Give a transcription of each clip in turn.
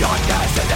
Your guess is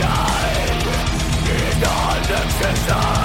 Time is non-existent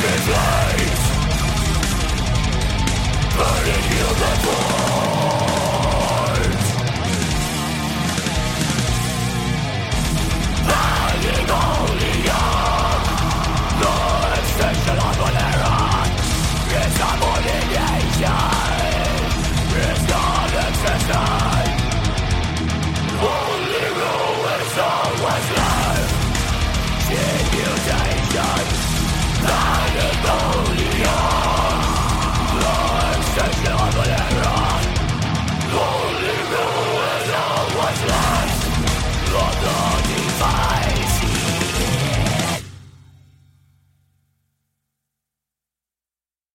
fucking face